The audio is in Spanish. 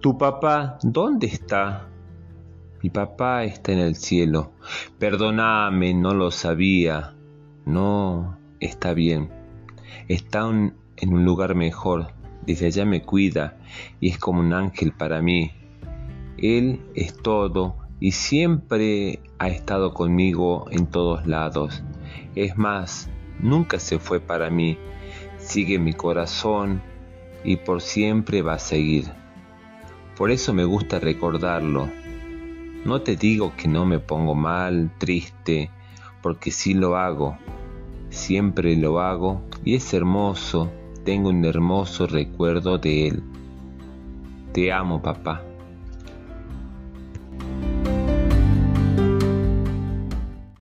¿Tu papá dónde está? Mi papá está en el cielo. Perdóname, no lo sabía. No, está bien. Está en un lugar mejor. Desde allá me cuida y es como un ángel para mí. Él es todo y siempre ha estado conmigo en todos lados. Es más, nunca se fue para mí. Sigue mi corazón y por siempre va a seguir. Por eso me gusta recordarlo. No te digo que no me pongo mal, triste, porque sí lo hago. Siempre lo hago y es hermoso. Tengo un hermoso recuerdo de él. Te amo, papá.